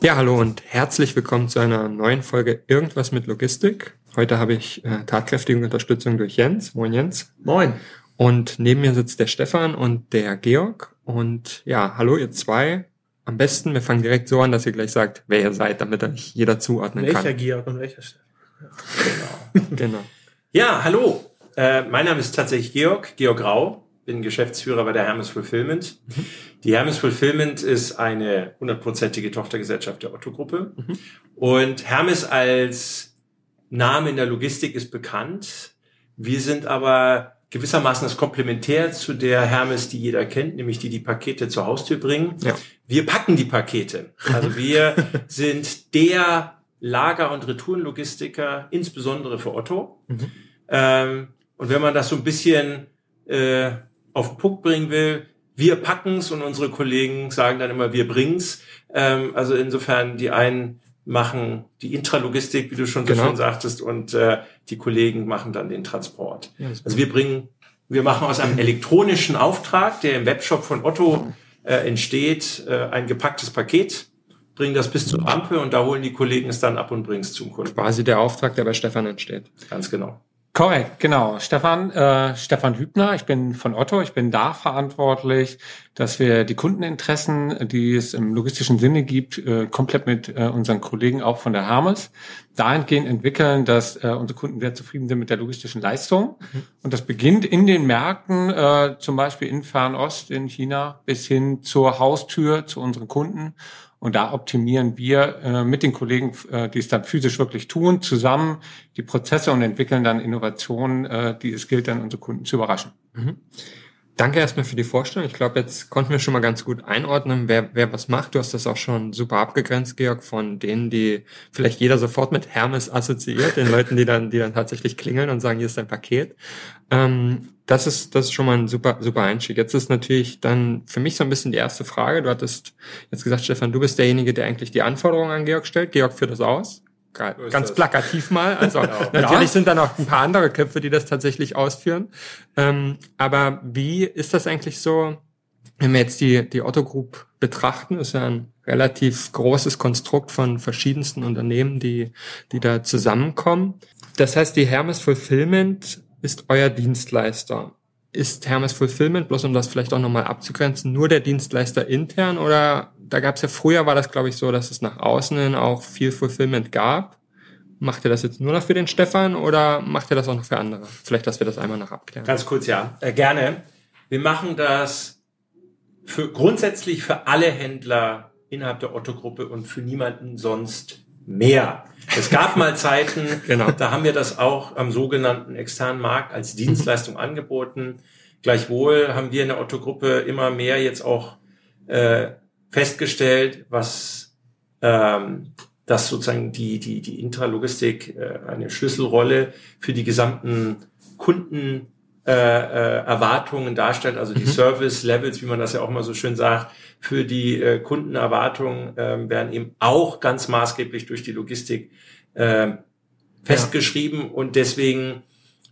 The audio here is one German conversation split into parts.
Ja, hallo und herzlich willkommen zu einer neuen Folge Irgendwas mit Logistik. Heute habe ich äh, tatkräftige Unterstützung durch Jens. Moin Jens. Moin. Und neben mir sitzt der Stefan und der Georg. Und ja, hallo ihr zwei. Am besten, wir fangen direkt so an, dass ihr gleich sagt, wer ihr seid, damit euch jeder zuordnen welcher kann. Welcher Georg und welcher Stefan? Ja, genau. genau. Ja, hallo. Äh, mein Name ist tatsächlich Georg, Georg Grau bin Geschäftsführer bei der Hermes Fulfillment. Mhm. Die Hermes Fulfillment ist eine hundertprozentige Tochtergesellschaft der Otto-Gruppe. Mhm. Und Hermes als Name in der Logistik ist bekannt. Wir sind aber gewissermaßen das Komplementär zu der Hermes, die jeder kennt, nämlich die die Pakete zur Haustür bringen. Ja. Wir packen die Pakete. Also wir sind der Lager- und Retourenlogistiker, insbesondere für Otto. Mhm. Ähm, und wenn man das so ein bisschen äh, auf den Punkt bringen will, wir packen's und unsere Kollegen sagen dann immer, wir bringen's. Ähm, also insofern, die einen machen die Intralogistik, wie du schon genau. so schön sagtest, und äh, die Kollegen machen dann den Transport. Ja, also wir bringen, wir machen aus einem elektronischen Auftrag, der im Webshop von Otto äh, entsteht, äh, ein gepacktes Paket, bringen das bis zur Rampe und da holen die Kollegen es dann ab und bringen es zum Kunden. Quasi der Auftrag, der bei Stefan entsteht. Ganz genau. Korrekt, genau. Stefan, äh, Stefan Hübner, ich bin von Otto, ich bin da verantwortlich, dass wir die Kundeninteressen, die es im logistischen Sinne gibt, äh, komplett mit äh, unseren Kollegen auch von der Hermes dahingehend entwickeln, dass äh, unsere Kunden sehr zufrieden sind mit der logistischen Leistung. Mhm. Und das beginnt in den Märkten, äh, zum Beispiel in Fernost, in China, bis hin zur Haustür zu unseren Kunden. Und da optimieren wir äh, mit den Kollegen, äh, die es dann physisch wirklich tun, zusammen die Prozesse und entwickeln dann Innovationen, äh, die es gilt, dann unsere Kunden zu überraschen. Mhm. Danke erstmal für die Vorstellung. Ich glaube, jetzt konnten wir schon mal ganz gut einordnen, wer, wer was macht. Du hast das auch schon super abgegrenzt, Georg, von denen, die vielleicht jeder sofort mit Hermes assoziiert, den Leuten, die dann, die dann tatsächlich klingeln und sagen, hier ist dein Paket. Ähm, das ist, das ist schon mal ein super, super Einstieg. Jetzt ist natürlich dann für mich so ein bisschen die erste Frage. Du hattest jetzt gesagt, Stefan, du bist derjenige, der eigentlich die Anforderungen an Georg stellt. Georg führt das aus ganz plakativ mal. Also genau. natürlich ja. sind da noch ein paar andere Köpfe, die das tatsächlich ausführen. Ähm, aber wie ist das eigentlich so, wenn wir jetzt die, die Otto Group betrachten, ist ja ein relativ großes Konstrukt von verschiedensten Unternehmen, die, die da zusammenkommen. Das heißt, die Hermes Fulfillment ist euer Dienstleister ist Hermes Fulfillment, bloß um das vielleicht auch nochmal abzugrenzen, nur der Dienstleister intern oder da gab es ja früher, war das glaube ich so, dass es nach außen hin auch viel Fulfillment gab. Macht ihr das jetzt nur noch für den Stefan oder macht ihr das auch noch für andere? Vielleicht, dass wir das einmal noch abklären. Ganz kurz, ja. Äh, gerne. Wir machen das für grundsätzlich für alle Händler innerhalb der Otto-Gruppe und für niemanden sonst mehr. Es gab mal Zeiten, genau. da haben wir das auch am sogenannten externen Markt als Dienstleistung angeboten. Gleichwohl haben wir in der Otto-Gruppe immer mehr jetzt auch äh, festgestellt, was ähm, dass sozusagen die, die, die Intralogistik äh, eine Schlüsselrolle für die gesamten Kunden äh, äh, Erwartungen darstellt, also die mhm. Service Levels, wie man das ja auch mal so schön sagt, für die äh, Kundenerwartungen äh, werden eben auch ganz maßgeblich durch die Logistik äh, festgeschrieben ja. und deswegen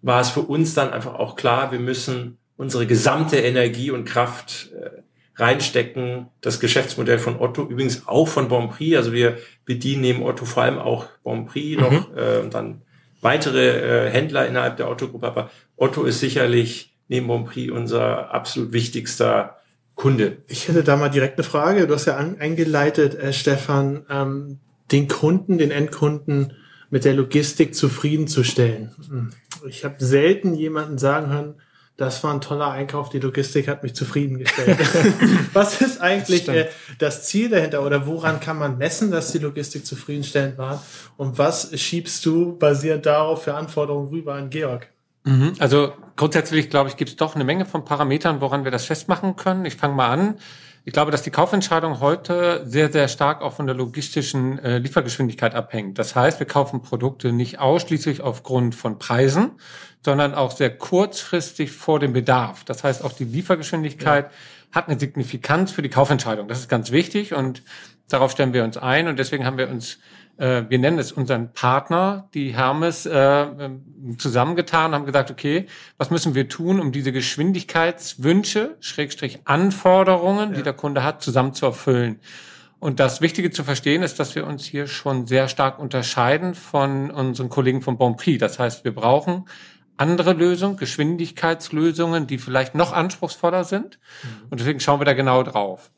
war es für uns dann einfach auch klar, wir müssen unsere gesamte Energie und Kraft äh, reinstecken. Das Geschäftsmodell von Otto, übrigens auch von Bonprix, also wir bedienen neben Otto vor allem auch Bonprix mhm. noch äh, dann weitere äh, Händler innerhalb der Otto-Gruppe, aber Otto ist sicherlich neben Bonprix unser absolut wichtigster Kunde. Ich hätte da mal direkt eine Frage. Du hast ja an, eingeleitet, äh, Stefan, ähm, den Kunden, den Endkunden mit der Logistik zufriedenzustellen. Hm. Ich habe selten jemanden sagen hören, das war ein toller Einkauf, die Logistik hat mich zufriedengestellt. Was ist eigentlich das, äh, das Ziel dahinter oder woran kann man messen, dass die Logistik zufriedenstellend war? Und was schiebst du basierend darauf für Anforderungen rüber an Georg? Mhm. Also grundsätzlich, glaube ich, gibt es doch eine Menge von Parametern, woran wir das festmachen können. Ich fange mal an. Ich glaube, dass die Kaufentscheidung heute sehr, sehr stark auch von der logistischen äh, Liefergeschwindigkeit abhängt. Das heißt, wir kaufen Produkte nicht ausschließlich aufgrund von Preisen, sondern auch sehr kurzfristig vor dem Bedarf. Das heißt, auch die Liefergeschwindigkeit ja. hat eine Signifikanz für die Kaufentscheidung. Das ist ganz wichtig und darauf stellen wir uns ein und deswegen haben wir uns äh, wir nennen es unseren Partner, die Hermes, äh, ähm, zusammengetan, haben gesagt, okay, was müssen wir tun, um diese Geschwindigkeitswünsche, Schrägstrich Anforderungen, ja. die der Kunde hat, zusammen zu erfüllen. Und das Wichtige zu verstehen ist, dass wir uns hier schon sehr stark unterscheiden von unseren Kollegen von Bonprix. Das heißt, wir brauchen andere Lösungen, Geschwindigkeitslösungen, die vielleicht noch anspruchsvoller sind. Mhm. Und deswegen schauen wir da genau drauf.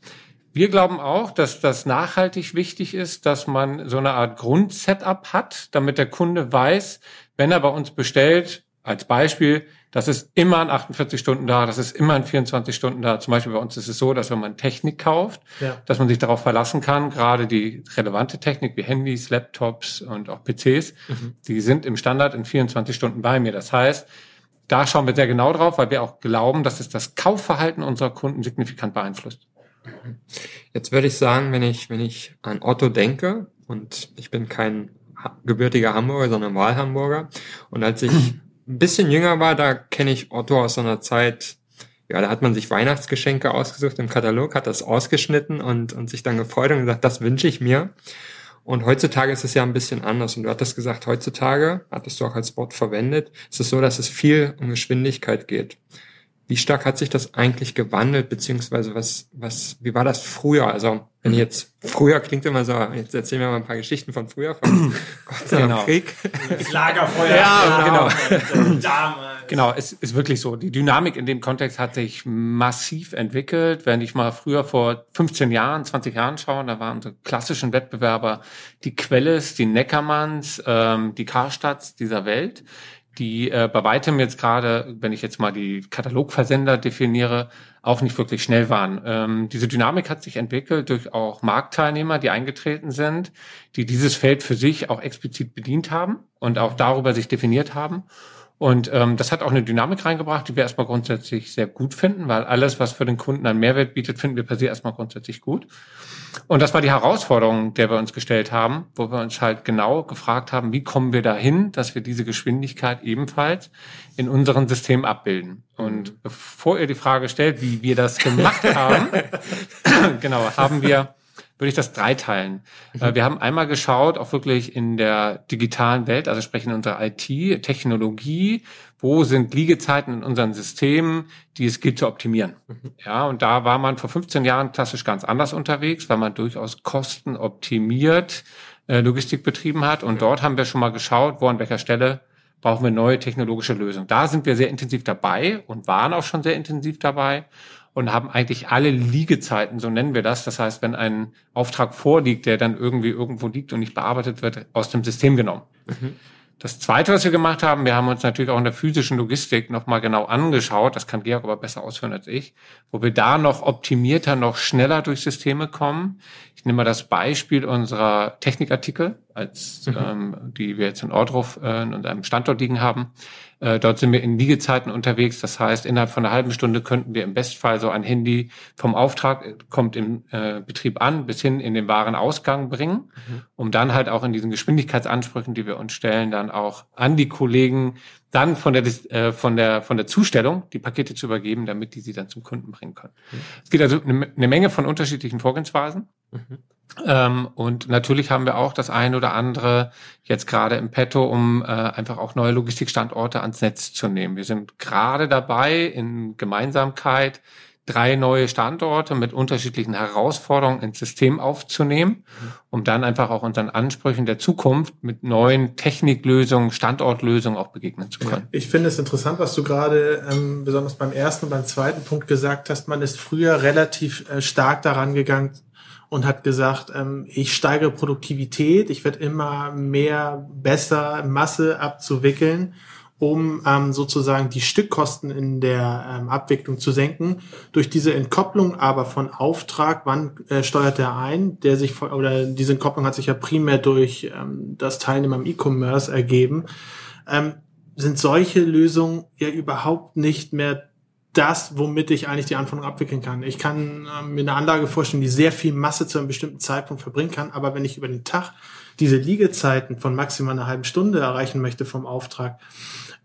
Wir glauben auch, dass das nachhaltig wichtig ist, dass man so eine Art Grundsetup hat, damit der Kunde weiß, wenn er bei uns bestellt, als Beispiel, das ist immer in 48 Stunden da, das ist immer in 24 Stunden da. Zum Beispiel bei uns ist es so, dass wenn man Technik kauft, ja. dass man sich darauf verlassen kann, gerade die relevante Technik wie Handys, Laptops und auch PCs, mhm. die sind im Standard in 24 Stunden bei mir. Das heißt, da schauen wir sehr genau drauf, weil wir auch glauben, dass es das Kaufverhalten unserer Kunden signifikant beeinflusst. Jetzt würde ich sagen, wenn ich, wenn ich an Otto denke, und ich bin kein gebürtiger Hamburger, sondern Wahlhamburger, und als ich ein bisschen jünger war, da kenne ich Otto aus so einer Zeit, ja, da hat man sich Weihnachtsgeschenke ausgesucht im Katalog, hat das ausgeschnitten und, und sich dann gefreut und gesagt, das wünsche ich mir. Und heutzutage ist es ja ein bisschen anders. Und du hattest gesagt, heutzutage, hattest du auch als Wort verwendet, ist es so, dass es viel um Geschwindigkeit geht. Wie stark hat sich das eigentlich gewandelt, beziehungsweise was, was, wie war das früher? Also, wenn ich jetzt, früher klingt immer so, jetzt erzählen wir mal ein paar Geschichten von früher, von Gott sei Dank genau. Krieg. Das Lagerfeuer. Ja, genau. Genau, es ist wirklich so. Die Dynamik in dem Kontext hat sich massiv entwickelt. Wenn ich mal früher vor 15 Jahren, 20 Jahren schaue, da waren so klassischen Wettbewerber die Quelles, die Neckermanns, ähm, die Karstadts dieser Welt die äh, bei weitem jetzt gerade, wenn ich jetzt mal die Katalogversender definiere, auch nicht wirklich schnell waren. Ähm, diese Dynamik hat sich entwickelt durch auch Marktteilnehmer, die eingetreten sind, die dieses Feld für sich auch explizit bedient haben und auch darüber sich definiert haben. Und ähm, das hat auch eine Dynamik reingebracht, die wir erstmal grundsätzlich sehr gut finden, weil alles, was für den Kunden einen Mehrwert bietet, finden wir per se erstmal grundsätzlich gut. Und das war die Herausforderung, der wir uns gestellt haben, wo wir uns halt genau gefragt haben, wie kommen wir dahin, dass wir diese Geschwindigkeit ebenfalls in unserem System abbilden. Und bevor ihr die Frage stellt, wie wir das gemacht haben, genau, haben wir würde ich das dreiteilen. Mhm. Wir haben einmal geschaut, auch wirklich in der digitalen Welt, also sprechen unsere IT, Technologie, wo sind Liegezeiten in unseren Systemen, die es gilt zu optimieren. Mhm. Ja, und da war man vor 15 Jahren klassisch ganz anders unterwegs, weil man durchaus kostenoptimiert äh, Logistik betrieben hat. Und dort haben wir schon mal geschaut, wo an welcher Stelle brauchen wir neue technologische Lösungen. Da sind wir sehr intensiv dabei und waren auch schon sehr intensiv dabei und haben eigentlich alle Liegezeiten, so nennen wir das. Das heißt, wenn ein Auftrag vorliegt, der dann irgendwie irgendwo liegt und nicht bearbeitet wird, aus dem System genommen. Mhm. Das Zweite, was wir gemacht haben, wir haben uns natürlich auch in der physischen Logistik nochmal genau angeschaut, das kann Georg aber besser ausführen als ich, wo wir da noch optimierter, noch schneller durch Systeme kommen. Ich nehme mal das Beispiel unserer Technikartikel, als mhm. ähm, die wir jetzt in Ordruf äh, in einem Standort liegen haben. Äh, dort sind wir in Liegezeiten unterwegs. Das heißt, innerhalb von einer halben Stunde könnten wir im Bestfall so ein Handy vom Auftrag, äh, kommt im äh, Betrieb an, bis hin in den Warenausgang bringen, mhm. um dann halt auch in diesen Geschwindigkeitsansprüchen, die wir uns stellen, dann auch an die Kollegen dann von der, äh, von der, von der Zustellung die Pakete zu übergeben, damit die sie dann zum Kunden bringen können. Mhm. Es gibt also eine, eine Menge von unterschiedlichen Vorgehensweisen. Mhm. Ähm, und natürlich haben wir auch das ein oder andere jetzt gerade im Petto, um äh, einfach auch neue Logistikstandorte ans Netz zu nehmen. Wir sind gerade dabei, in Gemeinsamkeit drei neue Standorte mit unterschiedlichen Herausforderungen ins System aufzunehmen, um dann einfach auch unseren Ansprüchen der Zukunft mit neuen Techniklösungen, Standortlösungen auch begegnen zu können. Ich finde es interessant, was du gerade ähm, besonders beim ersten und beim zweiten Punkt gesagt hast. Man ist früher relativ äh, stark daran gegangen, und hat gesagt, ähm, ich steigere Produktivität, ich werde immer mehr besser Masse abzuwickeln, um ähm, sozusagen die Stückkosten in der ähm, Abwicklung zu senken. Durch diese Entkopplung aber von Auftrag, wann äh, steuert er ein, der sich oder diese Entkopplung hat sich ja primär durch ähm, das Teilnehmen am E-Commerce ergeben, ähm, sind solche Lösungen ja überhaupt nicht mehr das, womit ich eigentlich die Anforderungen abwickeln kann. Ich kann äh, mir eine Anlage vorstellen, die sehr viel Masse zu einem bestimmten Zeitpunkt verbringen kann, aber wenn ich über den Tag diese Liegezeiten von maximal einer halben Stunde erreichen möchte vom Auftrag,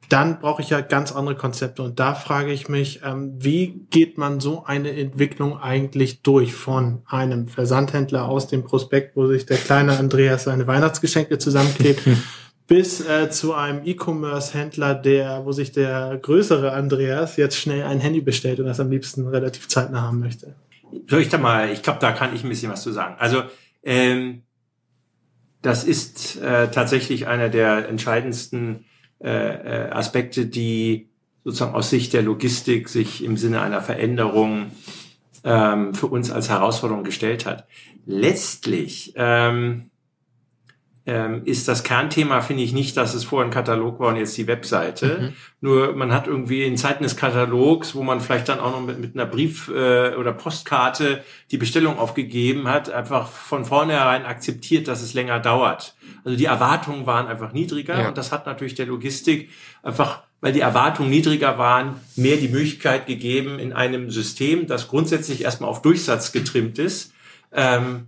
dann brauche ich ja ganz andere Konzepte. Und da frage ich mich, ähm, wie geht man so eine Entwicklung eigentlich durch von einem Versandhändler aus dem Prospekt, wo sich der kleine Andreas seine Weihnachtsgeschenke zusammenklebt, bis äh, zu einem E-Commerce-Händler, der, wo sich der größere Andreas jetzt schnell ein Handy bestellt und das am liebsten relativ zeitnah haben möchte. Soll ich da mal, ich glaube, da kann ich ein bisschen was zu sagen. Also ähm, das ist äh, tatsächlich einer der entscheidendsten äh, äh, Aspekte, die sozusagen aus Sicht der Logistik sich im Sinne einer Veränderung ähm, für uns als Herausforderung gestellt hat. Letztlich ähm, ähm, ist das Kernthema, finde ich nicht, dass es vorher ein Katalog war und jetzt die Webseite. Mhm. Nur man hat irgendwie in Zeiten des Katalogs, wo man vielleicht dann auch noch mit, mit einer Brief- äh, oder Postkarte die Bestellung aufgegeben hat, einfach von vornherein akzeptiert, dass es länger dauert. Also die Erwartungen waren einfach niedriger ja. und das hat natürlich der Logistik einfach weil die Erwartungen niedriger waren, mehr die Möglichkeit gegeben, in einem System, das grundsätzlich erstmal auf Durchsatz getrimmt ist, ähm,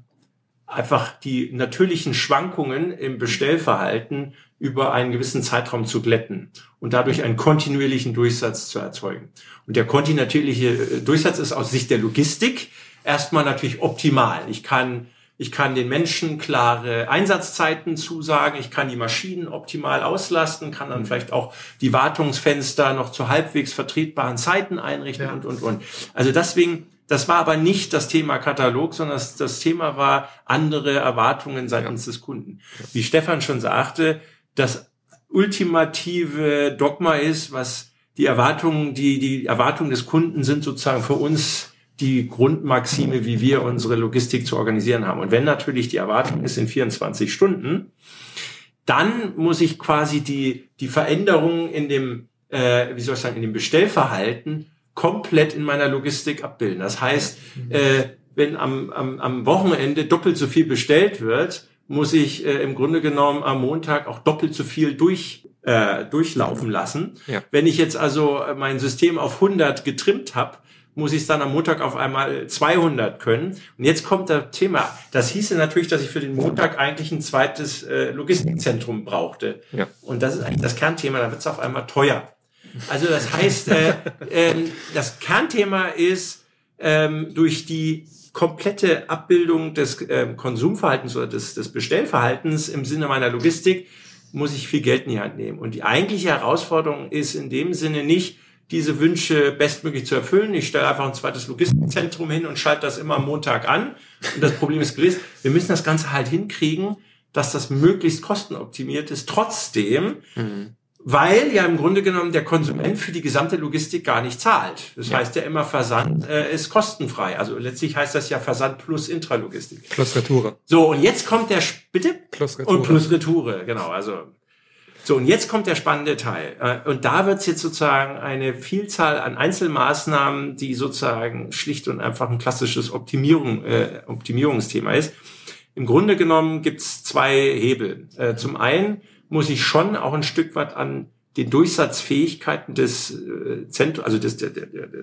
einfach die natürlichen Schwankungen im Bestellverhalten über einen gewissen Zeitraum zu glätten und dadurch einen kontinuierlichen Durchsatz zu erzeugen. Und der kontinuierliche äh, Durchsatz ist aus Sicht der Logistik erstmal natürlich optimal. Ich kann ich kann den Menschen klare Einsatzzeiten zusagen. Ich kann die Maschinen optimal auslasten, kann dann mhm. vielleicht auch die Wartungsfenster noch zu halbwegs vertretbaren Zeiten einrichten ja. und, und, und. Also deswegen das war aber nicht das Thema Katalog, sondern das, das Thema war andere Erwartungen seitens ja. des Kunden. Wie Stefan schon sagte, das ultimative Dogma ist, was die Erwartungen, die, die Erwartungen des Kunden sind sozusagen für uns die Grundmaxime, wie wir unsere Logistik zu organisieren haben. Und wenn natürlich die Erwartung ist in 24 Stunden, dann muss ich quasi die, die Veränderungen in dem, äh, wie soll ich sagen, in dem Bestellverhalten komplett in meiner Logistik abbilden. Das heißt, äh, wenn am, am, am Wochenende doppelt so viel bestellt wird, muss ich äh, im Grunde genommen am Montag auch doppelt so viel durch, äh, durchlaufen lassen. Ja. Wenn ich jetzt also mein System auf 100 getrimmt habe, muss ich es dann am Montag auf einmal 200 können. Und jetzt kommt das Thema. Das hieße natürlich, dass ich für den Montag eigentlich ein zweites äh, Logistikzentrum brauchte. Ja. Und das ist eigentlich das Kernthema. Da wird es auf einmal teuer. Also das heißt, äh, äh, das Kernthema ist ähm, durch die komplette Abbildung des äh, Konsumverhaltens oder des, des Bestellverhaltens im Sinne meiner Logistik muss ich viel Geld in die Hand nehmen. Und die eigentliche Herausforderung ist in dem Sinne nicht, diese Wünsche bestmöglich zu erfüllen. Ich stelle einfach ein zweites Logistikzentrum hin und schalte das immer am Montag an. Und das Problem ist gelöst. Wir müssen das Ganze halt hinkriegen, dass das möglichst kostenoptimiert ist. Trotzdem mhm weil ja im Grunde genommen der Konsument für die gesamte Logistik gar nicht zahlt. Das ja. heißt ja immer, Versand äh, ist kostenfrei. Also letztlich heißt das ja Versand plus Intralogistik. Plus Retoure. So, und jetzt kommt der, bitte? Plus Retoure. Und plus Retoure, genau. Also, so, und jetzt kommt der spannende Teil. Äh, und da wird es jetzt sozusagen eine Vielzahl an Einzelmaßnahmen, die sozusagen schlicht und einfach ein klassisches Optimierung, äh, Optimierungsthema ist. Im Grunde genommen gibt's zwei Hebel. Äh, zum einen muss ich schon auch ein Stück weit an den Durchsatzfähigkeiten des äh, Zentrums, also des, des,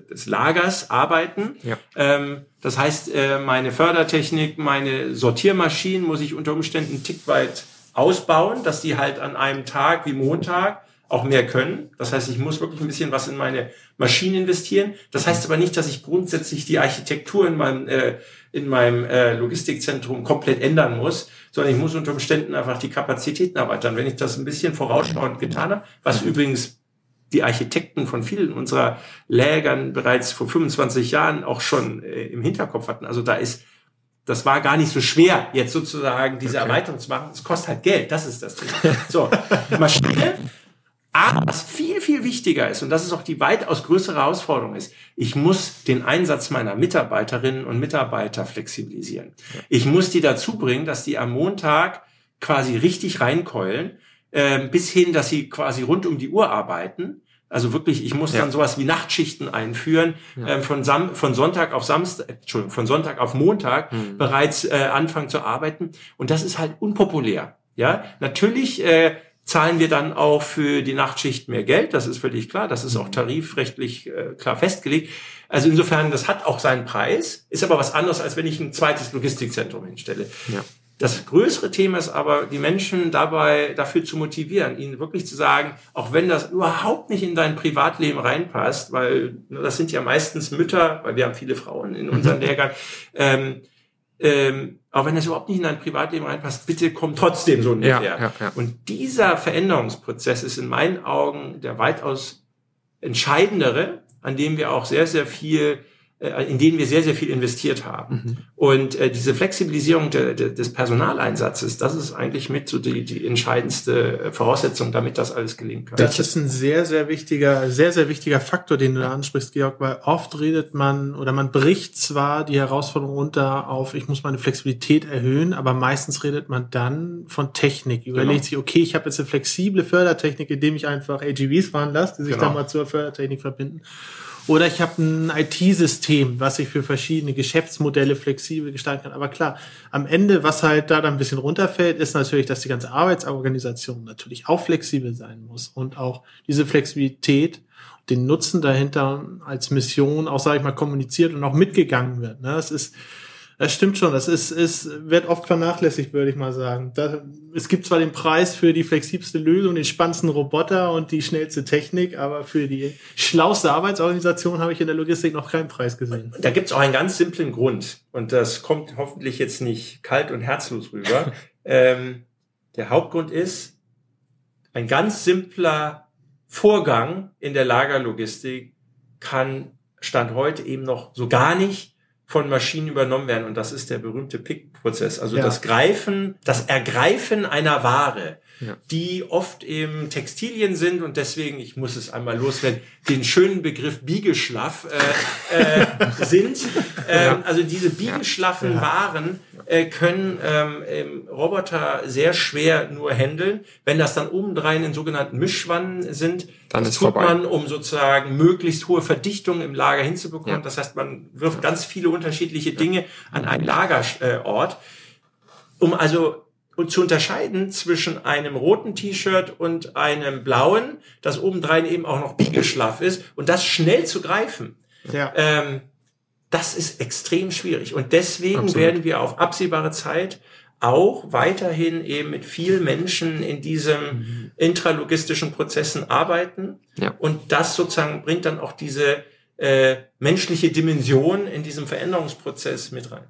des Lagers arbeiten. Ja. Ähm, das heißt, äh, meine Fördertechnik, meine Sortiermaschinen muss ich unter Umständen einen Tick weit ausbauen, dass die halt an einem Tag wie Montag auch mehr können. Das heißt, ich muss wirklich ein bisschen was in meine Maschinen investieren. Das heißt aber nicht, dass ich grundsätzlich die Architektur in meinem, äh, in meinem äh, Logistikzentrum komplett ändern muss, sondern ich muss unter Umständen einfach die Kapazitäten erweitern. Wenn ich das ein bisschen vorausschauend getan habe, was übrigens die Architekten von vielen unserer Lägern bereits vor 25 Jahren auch schon äh, im Hinterkopf hatten. Also da ist das war gar nicht so schwer, jetzt sozusagen diese okay. Erweiterung zu machen. Es kostet halt Geld, das ist das Thema. So, Maschine aber was viel, viel wichtiger ist, und das ist auch die weitaus größere Herausforderung ist, ich muss den Einsatz meiner Mitarbeiterinnen und Mitarbeiter flexibilisieren. Ich muss die dazu bringen, dass die am Montag quasi richtig reinkeulen, äh, bis hin, dass sie quasi rund um die Uhr arbeiten. Also wirklich, ich muss ja. dann sowas wie Nachtschichten einführen, ja. äh, von, Sam von Sonntag auf Samstag, Entschuldigung, von Sonntag auf Montag mhm. bereits äh, anfangen zu arbeiten. Und das ist halt unpopulär. Ja, natürlich äh, zahlen wir dann auch für die Nachtschicht mehr Geld. Das ist völlig klar. Das ist auch tarifrechtlich äh, klar festgelegt. Also insofern, das hat auch seinen Preis, ist aber was anderes, als wenn ich ein zweites Logistikzentrum hinstelle. Ja. Das größere Thema ist aber, die Menschen dabei dafür zu motivieren, ihnen wirklich zu sagen, auch wenn das überhaupt nicht in dein Privatleben reinpasst, weil das sind ja meistens Mütter, weil wir haben viele Frauen in unseren Lehrgern, ähm, ähm, auch wenn das überhaupt nicht in dein Privatleben reinpasst, bitte komm trotzdem so ungefähr. Ja, ja, ja. Und dieser Veränderungsprozess ist in meinen Augen der weitaus entscheidendere, an dem wir auch sehr, sehr viel in denen wir sehr, sehr viel investiert haben. Mhm. Und äh, diese Flexibilisierung de, de, des Personaleinsatzes, das ist eigentlich mit so die, die entscheidendste äh, Voraussetzung, damit das alles gelingen kann. Das ist ein sehr, sehr wichtiger, sehr, sehr wichtiger Faktor, den du da ansprichst, Georg, weil oft redet man oder man bricht zwar die Herausforderung runter auf, ich muss meine Flexibilität erhöhen, aber meistens redet man dann von Technik. Überlegt genau. sich, okay, ich habe jetzt eine flexible Fördertechnik, indem ich einfach AGVs fahren lasse, die sich genau. dann mal zur Fördertechnik verbinden. Oder ich habe ein IT-System, was ich für verschiedene Geschäftsmodelle flexibel gestalten kann. Aber klar, am Ende, was halt da dann ein bisschen runterfällt, ist natürlich, dass die ganze Arbeitsorganisation natürlich auch flexibel sein muss und auch diese Flexibilität, den Nutzen dahinter als Mission auch, sage ich mal, kommuniziert und auch mitgegangen wird. Ne? Das ist das stimmt schon. Das ist, ist, wird oft vernachlässigt, würde ich mal sagen. Da, es gibt zwar den Preis für die flexibelste Lösung, den spannendsten Roboter und die schnellste Technik, aber für die schlauste Arbeitsorganisation habe ich in der Logistik noch keinen Preis gesehen. Da gibt es auch einen ganz simplen Grund. Und das kommt hoffentlich jetzt nicht kalt und herzlos rüber. ähm, der Hauptgrund ist, ein ganz simpler Vorgang in der Lagerlogistik kann Stand heute eben noch so gar nicht von Maschinen übernommen werden. Und das ist der berühmte Pick-Prozess. Also ja. das Greifen, das Ergreifen einer Ware, ja. die oft eben Textilien sind und deswegen, ich muss es einmal loswerden, den schönen Begriff Biegeschlaff äh, äh, sind. Ähm, also diese biegeschlaffen Waren äh, können ähm, Roboter sehr schwer nur handeln. Wenn das dann obendrein in sogenannten Mischwannen sind, dann das tut vorbei. man, um sozusagen möglichst hohe Verdichtung im Lager hinzubekommen. Ja. Das heißt, man wirft ganz viele unterschiedliche Dinge an einen Lagerort, um also und zu unterscheiden zwischen einem roten T-Shirt und einem blauen, das obendrein eben auch noch biegelschlaff ist und das schnell zu greifen. Ja. Ähm, das ist extrem schwierig. Und deswegen Absolut. werden wir auf absehbare Zeit auch weiterhin eben mit vielen Menschen in diesem mhm. intralogistischen Prozessen arbeiten. Ja. Und das sozusagen bringt dann auch diese äh, menschliche Dimension in diesem Veränderungsprozess mit rein.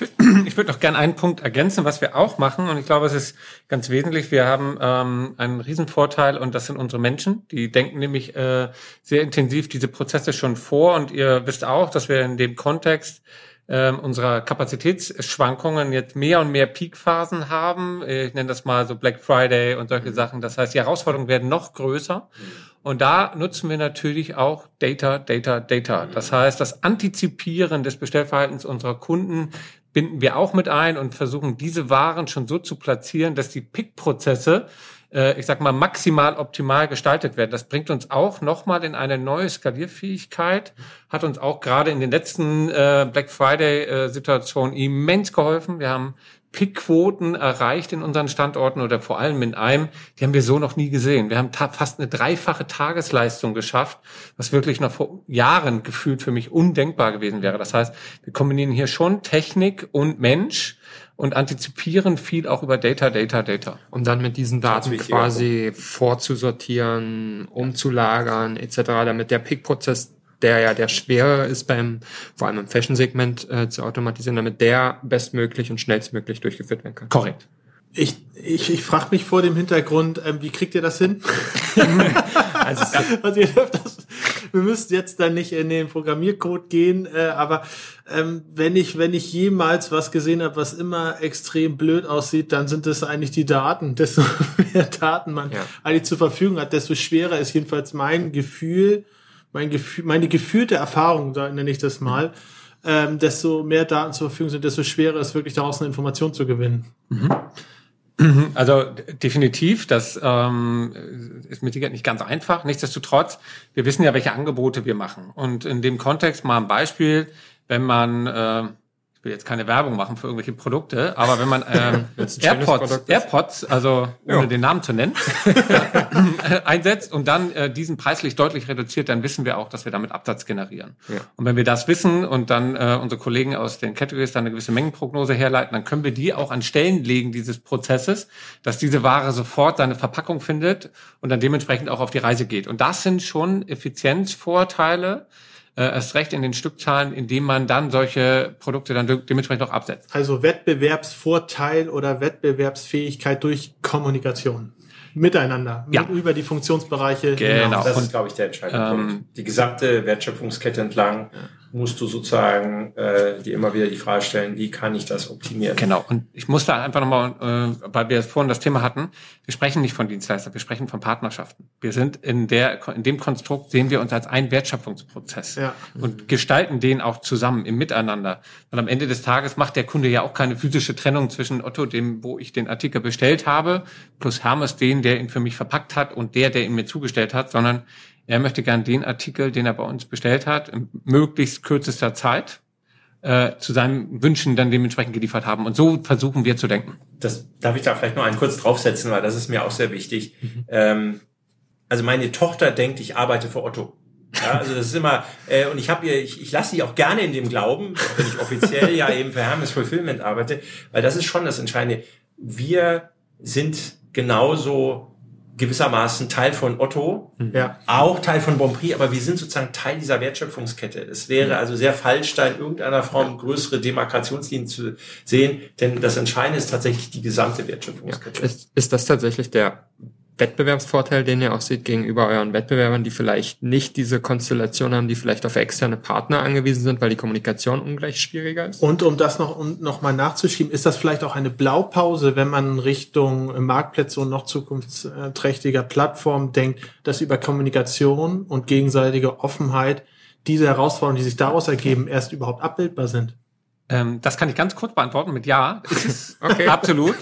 Ich würde ich würd noch gerne einen Punkt ergänzen, was wir auch machen. Und ich glaube, es ist ganz wesentlich. Wir haben ähm, einen Riesenvorteil und das sind unsere Menschen. Die denken nämlich äh, sehr intensiv diese Prozesse schon vor. Und ihr wisst auch, dass wir in dem Kontext ähm, unserer Kapazitätsschwankungen jetzt mehr und mehr Peakphasen haben. Ich nenne das mal so Black Friday und solche mhm. Sachen. Das heißt, die Herausforderungen werden noch größer. Mhm. Und da nutzen wir natürlich auch Data, Data, Data. Das heißt, das Antizipieren des Bestellverhaltens unserer Kunden binden wir auch mit ein und versuchen, diese Waren schon so zu platzieren, dass die Pick-Prozesse äh, ich sag mal, maximal optimal gestaltet werden. Das bringt uns auch nochmal in eine neue Skalierfähigkeit, hat uns auch gerade in den letzten äh, Black Friday-Situationen äh, immens geholfen. Wir haben Pickquoten erreicht in unseren Standorten oder vor allem in einem, die haben wir so noch nie gesehen. Wir haben fast eine dreifache Tagesleistung geschafft, was wirklich noch vor Jahren gefühlt für mich undenkbar gewesen wäre. Das heißt, wir kombinieren hier schon Technik und Mensch und antizipieren viel auch über Data, Data, Data. Um dann mit diesen Daten quasi vorzusortieren, umzulagern etc., damit der Pick-Prozess der ja der schwerer ist beim, vor allem im Fashion-Segment äh, zu automatisieren, damit der bestmöglich und schnellstmöglich durchgeführt werden kann. Korrekt. Ich, ich, ich frage mich vor dem Hintergrund, ähm, wie kriegt ihr das hin? also, also ihr dürft das, wir müssen jetzt dann nicht in den Programmiercode gehen, äh, aber ähm, wenn ich wenn ich jemals was gesehen habe, was immer extrem blöd aussieht, dann sind es eigentlich die Daten. Desto mehr Daten man ja. eigentlich zur Verfügung hat, desto schwerer ist jedenfalls mein Gefühl, mein Gefühl, meine gefühlte Erfahrung, da nenne ich das mal, ähm, desto mehr Daten zur Verfügung sind, desto schwerer ist wirklich daraus eine Information zu gewinnen. Mhm. Also definitiv, das ähm, ist mit Sicherheit nicht ganz einfach. Nichtsdestotrotz, wir wissen ja, welche Angebote wir machen. Und in dem Kontext mal ein Beispiel, wenn man, äh, will jetzt keine Werbung machen für irgendwelche Produkte, aber wenn man ähm, AirPods, AirPods, also ohne ja. den Namen zu nennen, einsetzt und dann äh, diesen preislich deutlich reduziert, dann wissen wir auch, dass wir damit Absatz generieren. Ja. Und wenn wir das wissen und dann äh, unsere Kollegen aus den Categories dann eine gewisse Mengenprognose herleiten, dann können wir die auch an Stellen legen dieses Prozesses, dass diese Ware sofort seine Verpackung findet und dann dementsprechend auch auf die Reise geht. Und das sind schon Effizienzvorteile, äh, erst recht in den Stückzahlen, indem man dann solche Produkte dann dementsprechend auch absetzt. Also Wettbewerbsvorteil oder Wettbewerbsfähigkeit durch Kommunikation. Miteinander, ja. über die Funktionsbereiche. Genau. Das ist, glaube ich, der entscheidende ähm, Punkt. Die gesamte Wertschöpfungskette entlang. Ja musst du sozusagen äh, dir immer wieder die Frage stellen, wie kann ich das optimieren? Genau. Und ich muss da einfach nochmal, äh, weil wir vorhin das Thema hatten, wir sprechen nicht von Dienstleister, wir sprechen von Partnerschaften. Wir sind in der, in dem Konstrukt sehen wir uns als ein Wertschöpfungsprozess ja. und gestalten den auch zusammen im Miteinander. Und am Ende des Tages macht der Kunde ja auch keine physische Trennung zwischen Otto, dem, wo ich den Artikel bestellt habe, plus Hermes, den, der ihn für mich verpackt hat und der, der ihn mir zugestellt hat, sondern er möchte gern den Artikel, den er bei uns bestellt hat, in möglichst kürzester Zeit äh, zu seinen Wünschen dann dementsprechend geliefert haben. Und so versuchen wir zu denken. Das darf ich da vielleicht noch einen kurz draufsetzen, weil das ist mir auch sehr wichtig. Mhm. Ähm, also meine Tochter denkt, ich arbeite für Otto. Ja, also das ist immer, äh, und ich habe ihr, ich, ich lasse sie auch gerne in dem Glauben, wenn ich offiziell ja eben für Hermes Fulfillment arbeite, weil das ist schon das Entscheidende. Wir sind genauso gewissermaßen Teil von Otto, ja. auch Teil von Bonprix, aber wir sind sozusagen Teil dieser Wertschöpfungskette. Es wäre also sehr falsch, da in irgendeiner Form größere Demarkationslinien zu sehen, denn das Entscheidende ist tatsächlich die gesamte Wertschöpfungskette. Ja. Ist, ist das tatsächlich der Wettbewerbsvorteil, den ihr auch seht gegenüber euren Wettbewerbern, die vielleicht nicht diese Konstellation haben, die vielleicht auf externe Partner angewiesen sind, weil die Kommunikation ungleich schwieriger ist? Und um das noch, um noch mal nachzuschieben, ist das vielleicht auch eine Blaupause, wenn man Richtung Marktplätze und noch zukunftsträchtiger Plattformen denkt, dass über Kommunikation und gegenseitige Offenheit diese Herausforderungen, die sich daraus ergeben, erst überhaupt abbildbar sind? Ähm, das kann ich ganz kurz beantworten mit Ja. okay. Absolut.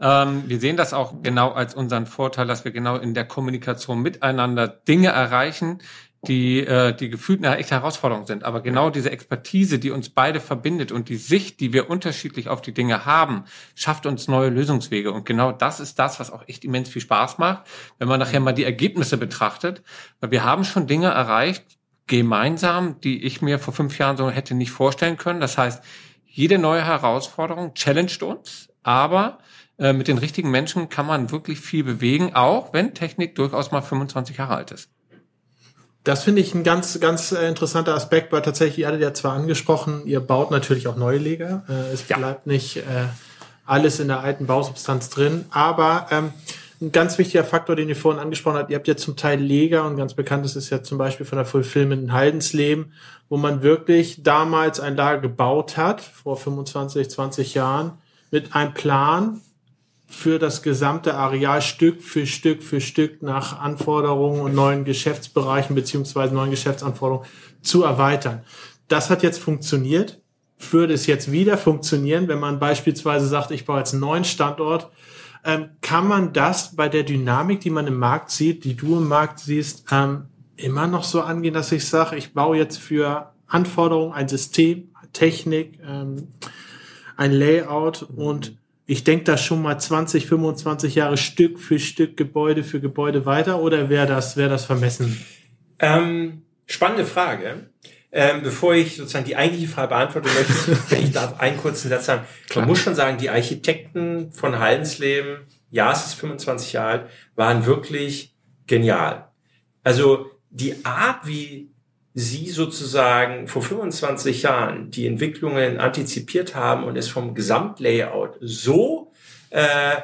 Ähm, wir sehen das auch genau als unseren Vorteil, dass wir genau in der Kommunikation miteinander Dinge erreichen, die, äh, die gefühlt eine echte Herausforderung sind. Aber genau diese Expertise, die uns beide verbindet und die Sicht, die wir unterschiedlich auf die Dinge haben, schafft uns neue Lösungswege. Und genau das ist das, was auch echt immens viel Spaß macht, wenn man nachher mal die Ergebnisse betrachtet. Weil wir haben schon Dinge erreicht, gemeinsam, die ich mir vor fünf Jahren so hätte nicht vorstellen können. Das heißt, jede neue Herausforderung challenged uns, aber äh, mit den richtigen Menschen kann man wirklich viel bewegen, auch wenn Technik durchaus mal 25 Jahre alt ist. Das finde ich ein ganz, ganz äh, interessanter Aspekt, weil tatsächlich, ihr hattet ja zwar angesprochen, ihr baut natürlich auch neue Leger. Äh, es ja. bleibt nicht äh, alles in der alten Bausubstanz drin, aber ähm, ein ganz wichtiger Faktor, den ihr vorhin angesprochen habt, ihr habt ja zum Teil Leger und ganz bekannt ist es ja zum Beispiel von der Fulfillment in Haldensleben, wo man wirklich damals ein Lager gebaut hat, vor 25, 20 Jahren, mit einem Plan, für das gesamte Areal Stück für Stück für Stück nach Anforderungen und neuen Geschäftsbereichen beziehungsweise neuen Geschäftsanforderungen zu erweitern. Das hat jetzt funktioniert. Würde es jetzt wieder funktionieren, wenn man beispielsweise sagt, ich baue jetzt einen neuen Standort, ähm, kann man das bei der Dynamik, die man im Markt sieht, die du im Markt siehst, ähm, immer noch so angehen, dass ich sage, ich baue jetzt für Anforderungen ein System, Technik, ähm, ein Layout und ich denke da schon mal 20, 25 Jahre Stück für Stück, Gebäude für Gebäude weiter oder wäre das, wäre das vermessen? Ähm, spannende Frage. Ähm, bevor ich sozusagen die eigentliche Frage beantworten möchte, wenn ich darf einen kurzen Satz sagen. Klar. Man muss schon sagen, die Architekten von Hallensleben, ja, es ist 25 Jahre alt, waren wirklich genial. Also die Art, wie Sie sozusagen vor 25 Jahren die Entwicklungen antizipiert haben und es vom Gesamtlayout so, äh,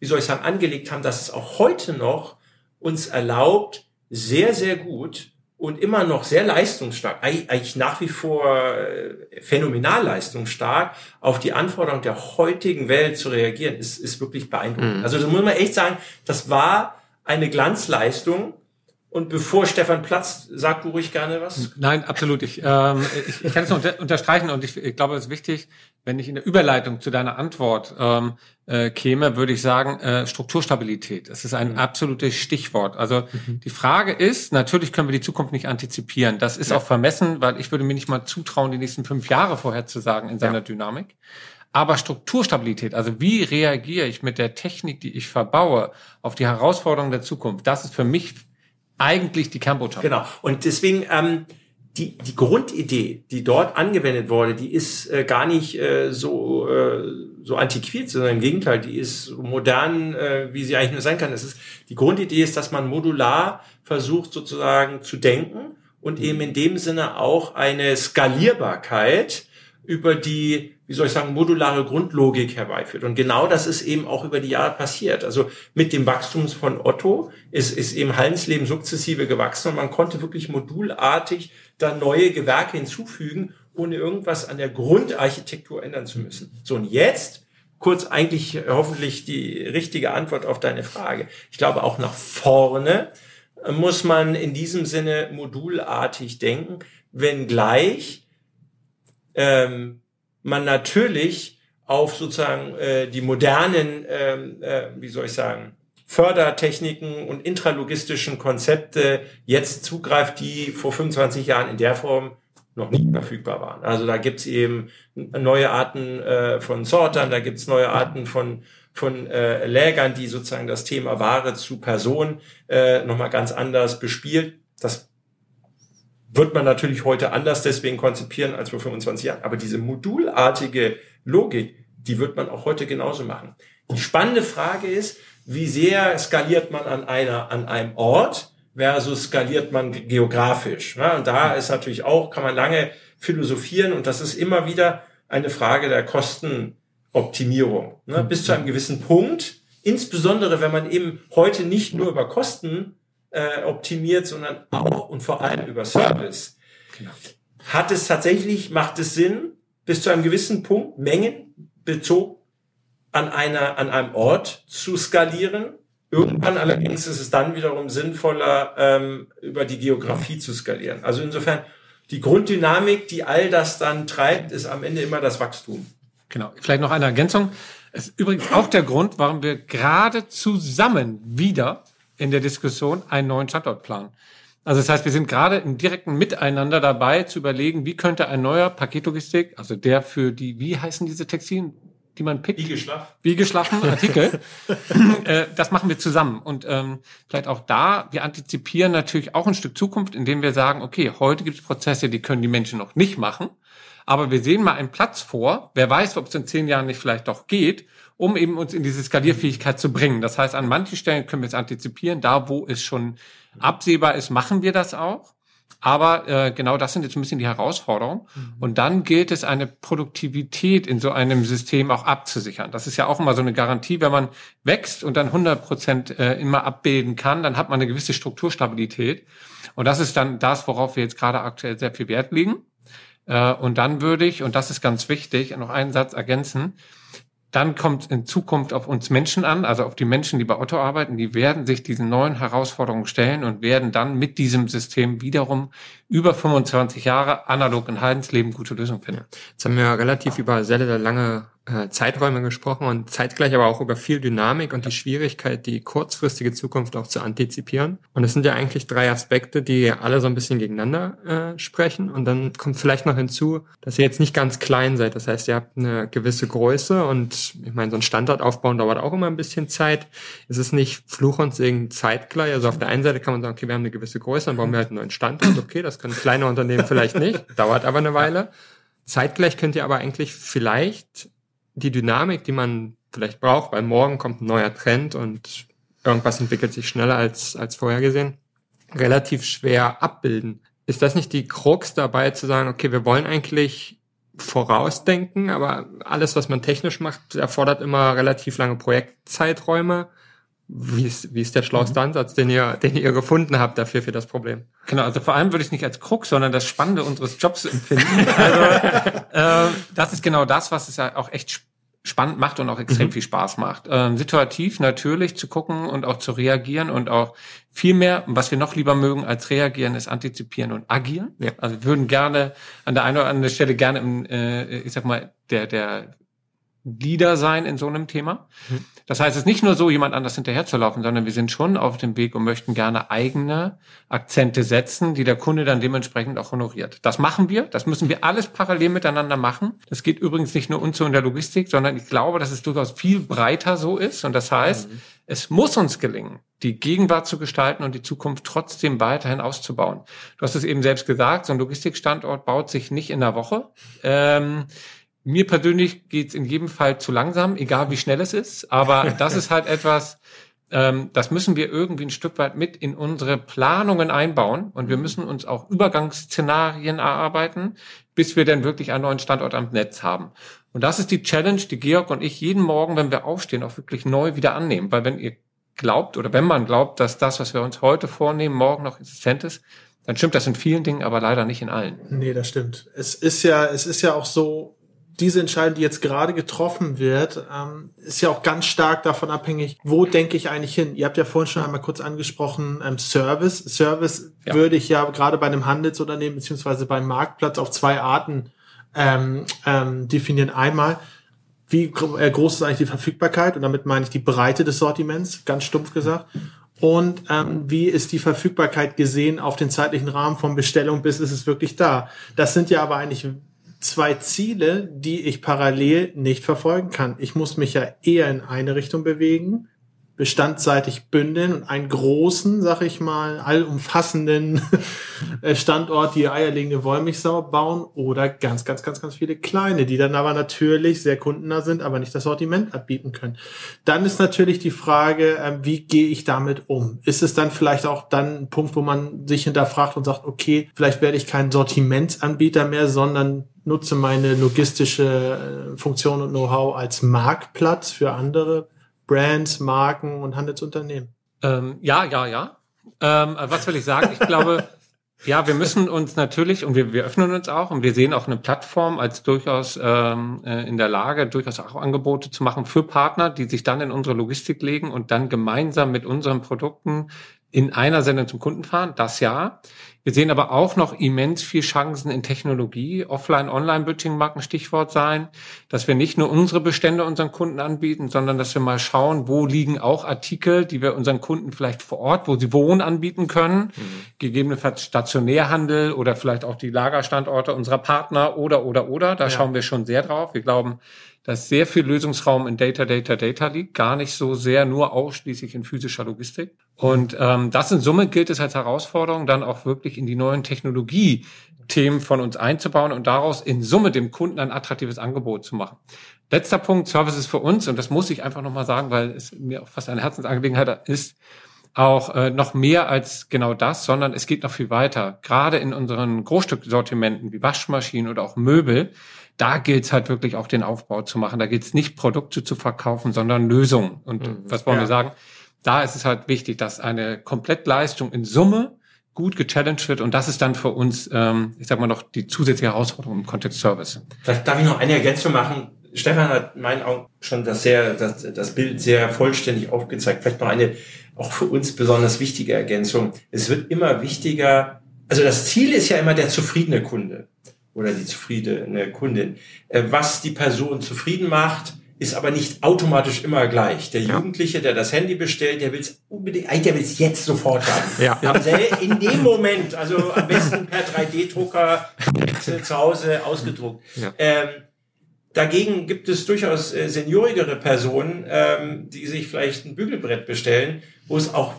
wie soll ich sagen, angelegt haben, dass es auch heute noch uns erlaubt, sehr, sehr gut und immer noch sehr leistungsstark, eigentlich nach wie vor äh, phänomenal leistungsstark auf die Anforderungen der heutigen Welt zu reagieren, ist, ist wirklich beeindruckend. Mhm. Also das muss man echt sagen, das war eine Glanzleistung, Und bevor Stefan platzt, sag du ruhig gerne was. Nein, absolut. Ich, ähm, ich, ich kann es unter, unterstreichen und ich, ich glaube, es ist wichtig, wenn ich in der Überleitung zu deiner Antwort ähm, äh, käme, würde ich sagen, äh, Strukturstabilität. Das ist ein mhm. absolutes Stichwort. Also mhm. die Frage ist, natürlich können wir die Zukunft nicht antizipieren. Das ist ja. auch vermessen, weil ich würde mir nicht mal zutrauen, die nächsten fünf Jahre vorherzusagen in seiner ja. Dynamik. Aber Strukturstabilität, also wie reagiere ich mit der Technik, die ich verbaue, auf die Herausforderungen der Zukunft, das ist für mich eigentlich die Kernbotschaft. Genau. Und deswegen, ähm, die, die Grundidee, die dort angewendet wurde, die ist äh, gar nicht äh, so, äh, so antiquiert, sondern im Gegenteil, die ist modern, äh, wie sie eigentlich nur sein kann. Es ist, die Grundidee ist, dass man modular versucht sozusagen zu denken und eben in dem Sinne auch eine Skalierbarkeit über die wie soll ich sagen, modulare Grundlogik herbeiführt. Und genau das ist eben auch über die Jahre passiert. Also mit dem Wachstum von Otto ist, ist eben Hallensleben sukzessive gewachsen und man konnte wirklich modulartig da neue Gewerke hinzufügen, ohne irgendwas an der Grundarchitektur ändern zu müssen. So, und jetzt kurz eigentlich hoffentlich die richtige Antwort auf deine Frage. Ich glaube, auch nach vorne muss man in diesem Sinne modulartig denken, wenngleich ähm, man natürlich auf sozusagen äh, die modernen, ähm, äh, wie soll ich sagen, Fördertechniken und intralogistischen Konzepte jetzt zugreift, die vor 25 Jahren in der Form noch nicht verfügbar waren. Also da gibt's eben neue Arten äh, von Sortern, da gibt's neue Arten von von äh, Lägern, die sozusagen das Thema Ware zu Person äh, nochmal ganz anders bespielt. Das wird man natürlich heute anders deswegen konzipieren als vor 25 Jahren. Aber diese modulartige Logik, die wird man auch heute genauso machen. Die spannende Frage ist, wie sehr skaliert man an einer, an einem Ort versus skaliert man geografisch. Ja, und da ist natürlich auch, kann man lange philosophieren und das ist immer wieder eine Frage der Kostenoptimierung. Ne? Bis zu einem gewissen Punkt, insbesondere wenn man eben heute nicht nur über Kosten äh, optimiert, sondern auch und vor allem über Service. Genau. Hat es tatsächlich, macht es Sinn, bis zu einem gewissen Punkt Mengen bezogen an einer, an einem Ort zu skalieren? Irgendwann allerdings ist es dann wiederum sinnvoller, ähm, über die Geografie zu skalieren. Also insofern, die Grunddynamik, die all das dann treibt, ist am Ende immer das Wachstum. Genau. Vielleicht noch eine Ergänzung. Es ist übrigens auch der Grund, warum wir gerade zusammen wieder in der Diskussion einen neuen Standortplan. Also das heißt, wir sind gerade im direkten Miteinander dabei zu überlegen, wie könnte ein neuer Paketlogistik, also der für die, wie heißen diese Textilien, die man pickt? Wie geschlafen. Wie geschlafen Artikel. äh, das machen wir zusammen. Und ähm, vielleicht auch da, wir antizipieren natürlich auch ein Stück Zukunft, indem wir sagen, okay, heute gibt es Prozesse, die können die Menschen noch nicht machen. Aber wir sehen mal einen Platz vor. Wer weiß, ob es in zehn Jahren nicht vielleicht doch geht um eben uns in diese Skalierfähigkeit zu bringen. Das heißt, an manchen Stellen können wir es antizipieren. Da, wo es schon absehbar ist, machen wir das auch. Aber äh, genau das sind jetzt ein bisschen die Herausforderungen. Mhm. Und dann gilt es, eine Produktivität in so einem System auch abzusichern. Das ist ja auch immer so eine Garantie, wenn man wächst und dann 100 Prozent äh, immer abbilden kann, dann hat man eine gewisse Strukturstabilität. Und das ist dann das, worauf wir jetzt gerade aktuell sehr viel Wert legen. Äh, und dann würde ich, und das ist ganz wichtig, noch einen Satz ergänzen, dann kommt in Zukunft auf uns Menschen an, also auf die Menschen, die bei Otto arbeiten, die werden sich diesen neuen Herausforderungen stellen und werden dann mit diesem System wiederum über 25 Jahre analog in Heidensleben gute Lösungen finden. Jetzt haben wir relativ über sehr, sehr lange Zeiträume gesprochen und zeitgleich aber auch über viel Dynamik und die Schwierigkeit, die kurzfristige Zukunft auch zu antizipieren. Und es sind ja eigentlich drei Aspekte, die alle so ein bisschen gegeneinander äh, sprechen. Und dann kommt vielleicht noch hinzu, dass ihr jetzt nicht ganz klein seid. Das heißt, ihr habt eine gewisse Größe und ich meine, so ein Standort aufbauen dauert auch immer ein bisschen Zeit. Es ist nicht Fluch und Segen zeitgleich. Also auf der einen Seite kann man sagen, okay, wir haben eine gewisse Größe, dann bauen wir halt einen neuen Standort. Okay, das können kleine Unternehmen vielleicht nicht, dauert aber eine Weile. Zeitgleich könnt ihr aber eigentlich vielleicht die Dynamik, die man vielleicht braucht, weil morgen kommt ein neuer Trend und irgendwas entwickelt sich schneller als, als vorhergesehen, relativ schwer abbilden. Ist das nicht die Krux dabei zu sagen, okay, wir wollen eigentlich vorausdenken, aber alles, was man technisch macht, erfordert immer relativ lange Projektzeiträume. Wie ist, wie ist der schlauste mhm. Ansatz, den ihr, den ihr gefunden habt dafür für das Problem? Genau, also vor allem würde ich es nicht als Krux, sondern das Spannende unseres Jobs empfinden. Also äh, das ist genau das, was es ja auch echt spannend macht und auch extrem mhm. viel Spaß macht. Ähm, situativ natürlich zu gucken und auch zu reagieren und auch viel mehr, was wir noch lieber mögen als reagieren, ist antizipieren und agieren. Ja. Also wir würden gerne an der einen oder anderen Stelle gerne im, äh, ich sag mal, der, der Leader sein in so einem Thema. Mhm. Das heißt, es ist nicht nur so, jemand anders hinterherzulaufen, sondern wir sind schon auf dem Weg und möchten gerne eigene Akzente setzen, die der Kunde dann dementsprechend auch honoriert. Das machen wir. Das müssen wir alles parallel miteinander machen. Das geht übrigens nicht nur uns so in der Logistik, sondern ich glaube, dass es durchaus viel breiter so ist. Und das heißt, mhm. es muss uns gelingen, die Gegenwart zu gestalten und die Zukunft trotzdem weiterhin auszubauen. Du hast es eben selbst gesagt, so ein Logistikstandort baut sich nicht in einer Woche. Ähm, mir persönlich geht's in jedem Fall zu langsam, egal wie schnell es ist. Aber das ist halt etwas, ähm, das müssen wir irgendwie ein Stück weit mit in unsere Planungen einbauen. Und wir mhm. müssen uns auch Übergangsszenarien erarbeiten, bis wir dann wirklich einen neuen Standort am Netz haben. Und das ist die Challenge, die Georg und ich jeden Morgen, wenn wir aufstehen, auch wirklich neu wieder annehmen. Weil wenn ihr glaubt oder wenn man glaubt, dass das, was wir uns heute vornehmen, morgen noch existent ist, dann stimmt das in vielen Dingen, aber leider nicht in allen. Nee, das stimmt. Es ist ja, es ist ja auch so, diese Entscheidung, die jetzt gerade getroffen wird, ähm, ist ja auch ganz stark davon abhängig, wo denke ich eigentlich hin? Ihr habt ja vorhin schon einmal kurz angesprochen, ähm, Service. Service ja. würde ich ja gerade bei einem Handelsunternehmen beziehungsweise beim Marktplatz auf zwei Arten ähm, ähm, definieren. Einmal, wie äh, groß ist eigentlich die Verfügbarkeit? Und damit meine ich die Breite des Sortiments, ganz stumpf gesagt. Und ähm, wie ist die Verfügbarkeit gesehen auf den zeitlichen Rahmen von Bestellung bis ist es wirklich da? Das sind ja aber eigentlich zwei Ziele, die ich parallel nicht verfolgen kann. Ich muss mich ja eher in eine Richtung bewegen, bestandsseitig bündeln und einen großen, sag ich mal, allumfassenden äh, Standort, die eierlegende Wollmilchsau bauen oder ganz, ganz, ganz, ganz viele kleine, die dann aber natürlich sehr kundennah sind, aber nicht das Sortiment anbieten können. Dann ist natürlich die Frage, ähm, wie gehe ich damit um? Ist es dann vielleicht auch dann ein Punkt, wo man sich hinterfragt und sagt, okay, vielleicht werde ich kein Sortimentsanbieter mehr, sondern nutze meine logistische äh, Funktion und Know-how als Marktplatz für andere Brands, Marken und Handelsunternehmen. Ähm, ja, ja, ja. Ähm, was will ich sagen? Ich glaube, ja, wir müssen uns natürlich und wir, wir öffnen uns auch und wir sehen auch eine Plattform als durchaus ähm, äh, in der Lage, durchaus auch Angebote zu machen für Partner, die sich dann in unsere Logistik legen und dann gemeinsam mit unseren Produkten in einer Sendung zum Kunden fahren. Das ja. Wir sehen aber auch noch immens viel Chancen in Technologie. Offline, Online-Bridging mag ein Stichwort sein, dass wir nicht nur unsere Bestände unseren Kunden anbieten, sondern dass wir mal schauen, wo liegen auch Artikel, die wir unseren Kunden vielleicht vor Ort, wo sie wohnen, anbieten können. Mhm. Gegebenenfalls Stationärhandel oder vielleicht auch die Lagerstandorte unserer Partner oder, oder, oder. Da ja. schauen wir schon sehr drauf. Wir glauben, dass sehr viel Lösungsraum in Data, Data, Data liegt, gar nicht so sehr nur ausschließlich in physischer Logistik. Und ähm, das in Summe gilt es als Herausforderung, dann auch wirklich in die neuen Technologie-Themen von uns einzubauen und daraus in Summe dem Kunden ein attraktives Angebot zu machen. Letzter Punkt, Services für uns, und das muss ich einfach nochmal sagen, weil es mir auch fast eine Herzensangelegenheit ist, auch äh, noch mehr als genau das, sondern es geht noch viel weiter. Gerade in unseren Großstücksortimenten wie Waschmaschinen oder auch Möbel da gilt es halt wirklich auch den Aufbau zu machen. Da gilt es nicht Produkte zu verkaufen, sondern Lösungen. Und mhm. was wollen ja. wir sagen? Da ist es halt wichtig, dass eine Komplettleistung in Summe gut gechallenged wird und das ist dann für uns, ähm, ich sag mal noch, die zusätzliche Herausforderung im Kontext Service. Vielleicht darf ich noch eine Ergänzung machen. Stefan hat in meinen Augen schon das sehr, das, das Bild sehr vollständig aufgezeigt. Vielleicht noch eine auch für uns besonders wichtige Ergänzung. Es wird immer wichtiger, also das Ziel ist ja immer der zufriedene Kunde oder die zufriedene Kundin. Äh, was die Person zufrieden macht, ist aber nicht automatisch immer gleich. Der Jugendliche, der das Handy bestellt, der will es unbedingt, eigentlich der will es jetzt sofort haben. Ja. In dem Moment, also am besten per 3D-Drucker zu Hause ausgedruckt. Ja. Ähm, dagegen gibt es durchaus äh, seniorigere Personen, ähm, die sich vielleicht ein Bügelbrett bestellen, wo es auch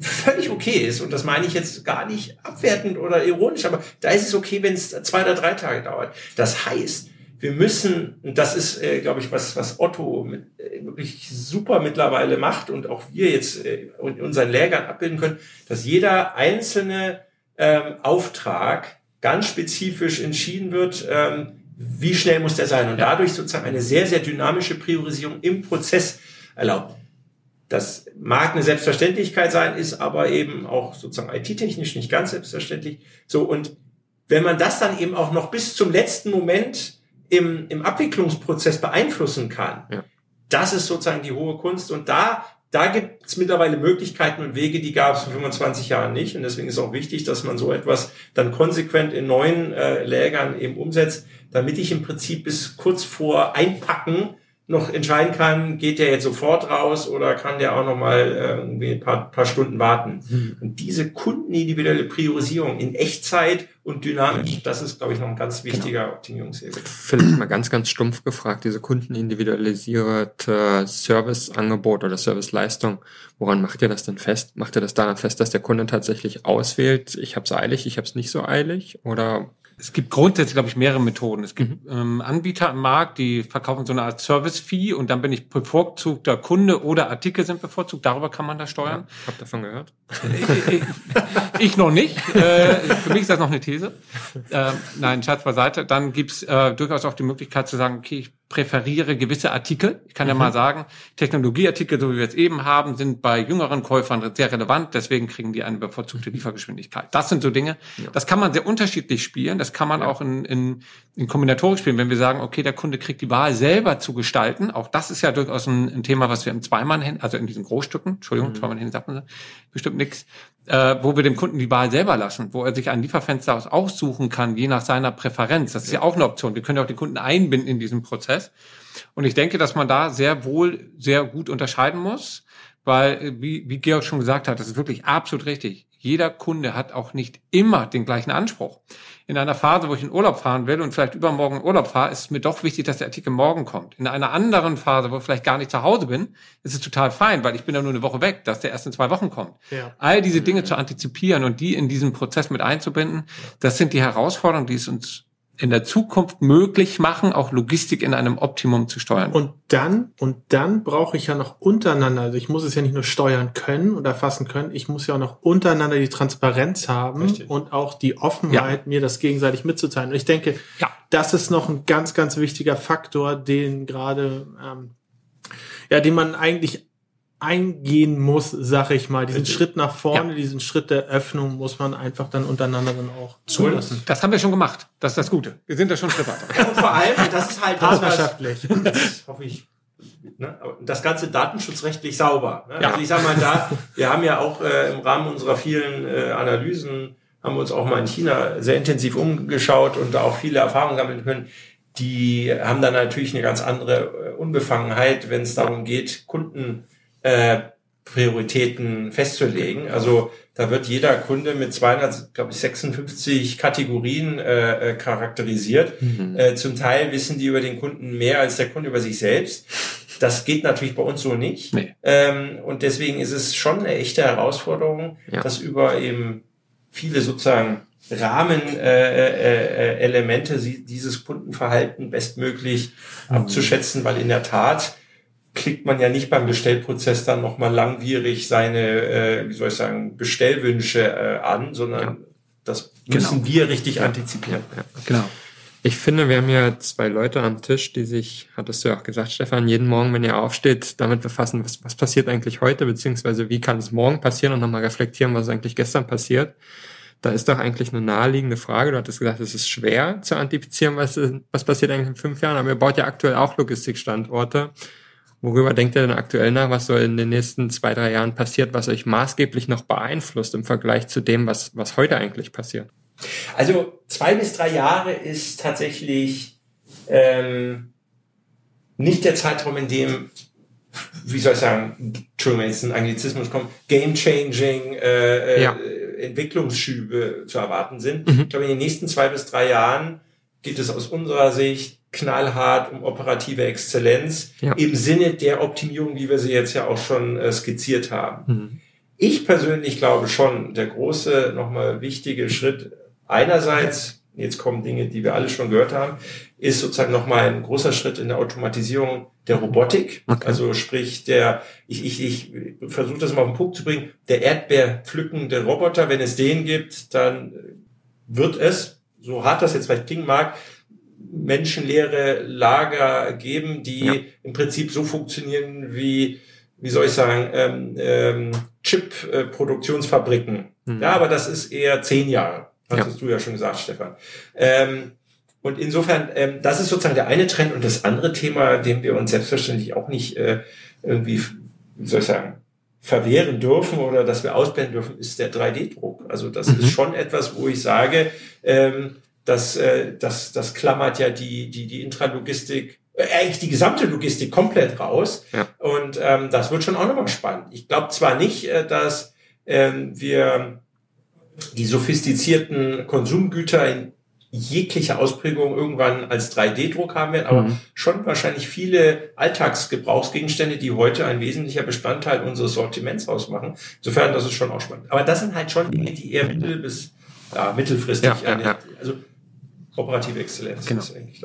völlig okay ist. Und das meine ich jetzt gar nicht abwertend oder ironisch, aber da ist es okay, wenn es zwei oder drei Tage dauert. Das heißt, wir müssen, und das ist, äh, glaube ich, was, was Otto mit, äh, wirklich super mittlerweile macht und auch wir jetzt äh, in unseren Lehrgern abbilden können, dass jeder einzelne ähm, Auftrag ganz spezifisch entschieden wird, ähm, wie schnell muss der sein und dadurch sozusagen eine sehr, sehr dynamische Priorisierung im Prozess erlaubt. Das mag eine Selbstverständlichkeit sein, ist aber eben auch sozusagen IT-technisch nicht ganz selbstverständlich. So, und wenn man das dann eben auch noch bis zum letzten Moment im, im Abwicklungsprozess beeinflussen kann, ja. das ist sozusagen die hohe Kunst. Und da, da gibt es mittlerweile Möglichkeiten und Wege, die gab es vor 25 Jahren nicht. Und deswegen ist auch wichtig, dass man so etwas dann konsequent in neuen äh, Lägern eben umsetzt, damit ich im Prinzip bis kurz vor Einpacken noch entscheiden kann, geht der jetzt sofort raus oder kann der auch noch mal äh, irgendwie ein paar, paar Stunden warten. Mhm. Und diese kundenindividuelle Priorisierung in Echtzeit und dynamisch, das ist, glaube ich, noch ein ganz genau. wichtiger genau. Optimierungshebel. Vielleicht mal ganz, ganz stumpf gefragt, diese kundenindividualisierte Serviceangebot oder Serviceleistung, woran macht ihr das denn fest? Macht ihr das daran fest, dass der Kunde tatsächlich auswählt, ich habe es eilig, ich habe es nicht so eilig? Oder es gibt grundsätzlich, glaube ich, mehrere Methoden. Es gibt mhm. ähm, Anbieter im Markt, die verkaufen so eine Art Service-Fee und dann bin ich bevorzugter Kunde oder Artikel sind bevorzugt. Darüber kann man da steuern. Ja, hab davon gehört. Ich, noch nicht. Äh, für mich ist das noch eine These. Äh, nein, Schatz beiseite. Dann gibt's äh, durchaus auch die Möglichkeit zu sagen, okay, ich präferiere gewisse Artikel. Ich kann mhm. ja mal sagen, Technologieartikel, so wie wir es eben haben, sind bei jüngeren Käufern sehr relevant. Deswegen kriegen die eine bevorzugte Liefergeschwindigkeit. Das sind so Dinge. Ja. Das kann man sehr unterschiedlich spielen. Das kann man ja. auch in, in, in Kombinatorik spielen, wenn wir sagen, okay, der Kunde kriegt die Wahl selber zu gestalten. Auch das ist ja durchaus ein, ein Thema, was wir im Zweimann, also in diesen Großstücken, Entschuldigung, mhm. Zweimann sagt man bestimmt nichts, äh, wo wir dem Kunden die Wahl selber lassen, wo er sich ein Lieferfenster aussuchen kann, je nach seiner Präferenz. Das ist ja auch eine Option. Wir können ja auch den Kunden einbinden in diesen Prozess. Und ich denke, dass man da sehr wohl sehr gut unterscheiden muss, weil, wie, wie Georg schon gesagt hat, das ist wirklich absolut richtig. Jeder Kunde hat auch nicht immer den gleichen Anspruch in einer Phase, wo ich in Urlaub fahren will und vielleicht übermorgen in Urlaub fahre, ist es mir doch wichtig, dass der Artikel morgen kommt. In einer anderen Phase, wo ich vielleicht gar nicht zu Hause bin, ist es total fein, weil ich bin ja nur eine Woche weg, dass der erst in zwei Wochen kommt. Ja. All diese Dinge zu antizipieren und die in diesen Prozess mit einzubinden, das sind die Herausforderungen, die es uns in der Zukunft möglich machen, auch Logistik in einem Optimum zu steuern. Und dann, und dann brauche ich ja noch untereinander, also ich muss es ja nicht nur steuern können oder fassen können, ich muss ja auch noch untereinander die Transparenz haben Richtig. und auch die Offenheit, ja. mir das gegenseitig mitzuteilen. Und ich denke, ja. das ist noch ein ganz, ganz wichtiger Faktor, den gerade, ähm, ja, den man eigentlich eingehen muss, sag ich mal. Diesen Richtig. Schritt nach vorne, ja. diesen Schritt der Öffnung muss man einfach dann untereinander dann auch zulassen. Das haben wir schon gemacht. Das ist das Gute. Wir sind da schon Schritt weiter. und vor allem, das ist halt partnerschaftlich. Das hoffe ich. Ne? Das ganze datenschutzrechtlich sauber. Ne? Ja. Also ich sag mal da, wir haben ja auch äh, im Rahmen unserer vielen äh, Analysen haben wir uns auch mal in China sehr intensiv umgeschaut und da auch viele Erfahrungen sammeln können. Die haben dann natürlich eine ganz andere äh, Unbefangenheit, wenn es darum geht, Kunden äh, Prioritäten festzulegen. Also da wird jeder Kunde mit 200, glaube ich, 56 Kategorien äh, äh, charakterisiert. Mhm. Äh, zum Teil wissen die über den Kunden mehr als der Kunde über sich selbst. Das geht natürlich bei uns so nicht. Nee. Ähm, und deswegen ist es schon eine echte Herausforderung, ja. das über eben viele sozusagen Rahmenelemente äh, äh, äh dieses Kundenverhalten bestmöglich mhm. abzuschätzen, weil in der Tat klickt man ja nicht beim Bestellprozess dann nochmal langwierig seine, äh, wie soll ich sagen, Bestellwünsche äh, an, sondern ja. das müssen genau. wir richtig antizipieren. Ja, genau. Ich finde, wir haben ja zwei Leute am Tisch, die sich, hattest du ja auch gesagt, Stefan, jeden Morgen, wenn ihr aufsteht, damit befassen, was, was passiert eigentlich heute, beziehungsweise wie kann es morgen passieren und nochmal reflektieren, was eigentlich gestern passiert. Da ist doch eigentlich eine naheliegende Frage. Du hattest gesagt, es ist schwer zu antizipieren, was, was passiert eigentlich in fünf Jahren, aber ihr baut ja aktuell auch Logistikstandorte. Worüber denkt ihr denn aktuell nach, was so in den nächsten zwei, drei Jahren passiert, was euch maßgeblich noch beeinflusst im Vergleich zu dem, was, was heute eigentlich passiert? Also zwei bis drei Jahre ist tatsächlich ähm, nicht der Zeitraum, in dem, wie soll ich sagen, Entschuldigung, wenn jetzt ein Anglizismus kommt, game-changing äh, äh, ja. Entwicklungsschübe zu erwarten sind. Mhm. Ich glaube, in den nächsten zwei bis drei Jahren geht es aus unserer Sicht knallhart um operative Exzellenz ja. im Sinne der Optimierung, wie wir sie jetzt ja auch schon äh, skizziert haben. Mhm. Ich persönlich glaube schon, der große, nochmal wichtige Schritt einerseits, jetzt kommen Dinge, die wir alle schon gehört haben, ist sozusagen nochmal ein großer Schritt in der Automatisierung der Robotik. Okay. Also sprich der, ich, ich, ich versuche das mal auf den Punkt zu bringen, der Erdbeer pflückende Roboter, wenn es den gibt, dann wird es, so hart das jetzt vielleicht klingen mag, menschenleere Lager geben, die ja. im Prinzip so funktionieren wie, wie soll ich sagen, ähm, ähm, Chip-Produktionsfabriken. Mhm. Ja, aber das ist eher zehn Jahre, hattest ja. du ja schon gesagt, Stefan. Ähm, Und insofern, ähm, das ist sozusagen der eine Trend und das andere Thema, dem wir uns selbstverständlich auch nicht äh, irgendwie, wie soll ich sagen, verwehren dürfen oder dass wir ausblenden dürfen, ist der 3D-Druck. Also das mhm. ist schon etwas, wo ich sage, ähm, dass äh, das, das klammert ja die, die, die Intralogistik, äh, eigentlich die gesamte Logistik komplett raus. Ja. Und ähm, das wird schon auch nochmal spannend. Ich glaube zwar nicht, äh, dass ähm, wir die sophistizierten Konsumgüter in jegliche Ausprägung irgendwann als 3D-Druck haben werden, aber mhm. schon wahrscheinlich viele Alltagsgebrauchsgegenstände, die heute ein wesentlicher Bestandteil unseres Sortiments ausmachen. Insofern, das ist schon auch spannend. Aber das sind halt schon Dinge, die eher mittel- bis ja, mittelfristig, ja, eine, ja, also operative Exzellenz. Genau.